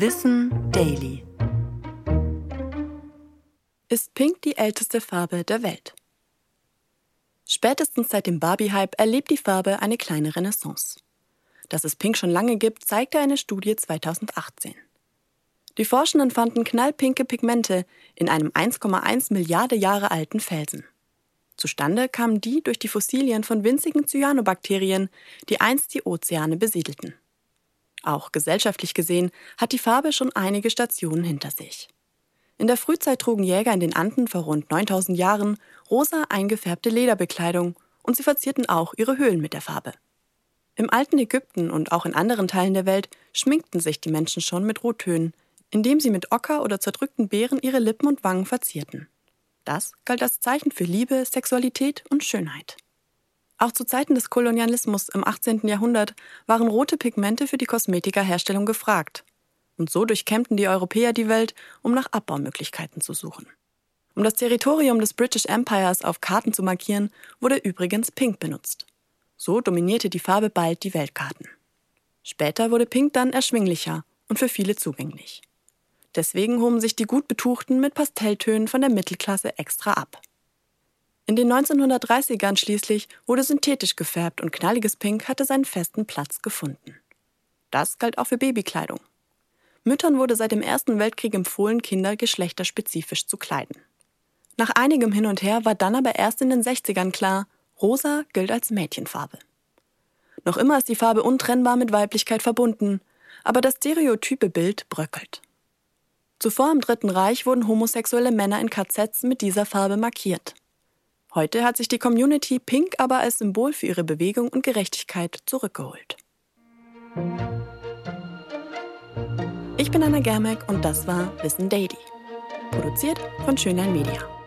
Wissen Daily. Ist Pink die älteste Farbe der Welt? Spätestens seit dem Barbie-Hype erlebt die Farbe eine kleine Renaissance. Dass es Pink schon lange gibt, zeigte eine Studie 2018. Die Forschenden fanden knallpinke Pigmente in einem 1,1 Milliarde Jahre alten Felsen. Zustande kamen die durch die Fossilien von winzigen Cyanobakterien, die einst die Ozeane besiedelten. Auch gesellschaftlich gesehen hat die Farbe schon einige Stationen hinter sich. In der Frühzeit trugen Jäger in den Anden vor rund 9000 Jahren rosa eingefärbte Lederbekleidung und sie verzierten auch ihre Höhlen mit der Farbe. Im alten Ägypten und auch in anderen Teilen der Welt schminkten sich die Menschen schon mit Rottönen, indem sie mit Ocker oder zerdrückten Beeren ihre Lippen und Wangen verzierten. Das galt als Zeichen für Liebe, Sexualität und Schönheit. Auch zu Zeiten des Kolonialismus im 18. Jahrhundert waren rote Pigmente für die Kosmetikerherstellung gefragt. Und so durchkämmten die Europäer die Welt, um nach Abbaumöglichkeiten zu suchen. Um das Territorium des British Empires auf Karten zu markieren, wurde übrigens Pink benutzt. So dominierte die Farbe bald die Weltkarten. Später wurde Pink dann erschwinglicher und für viele zugänglich. Deswegen hoben sich die gut Betuchten mit Pastelltönen von der Mittelklasse extra ab. In den 1930ern schließlich wurde synthetisch gefärbt und knalliges Pink hatte seinen festen Platz gefunden. Das galt auch für Babykleidung. Müttern wurde seit dem Ersten Weltkrieg empfohlen, Kinder geschlechterspezifisch zu kleiden. Nach einigem Hin und Her war dann aber erst in den 60ern klar, rosa gilt als Mädchenfarbe. Noch immer ist die Farbe untrennbar mit Weiblichkeit verbunden, aber das stereotype Bild bröckelt. Zuvor im Dritten Reich wurden homosexuelle Männer in KZs mit dieser Farbe markiert. Heute hat sich die Community Pink aber als Symbol für ihre Bewegung und Gerechtigkeit zurückgeholt. Ich bin Anna Germeck und das war Wissen Daily. Produziert von Schönlein Media.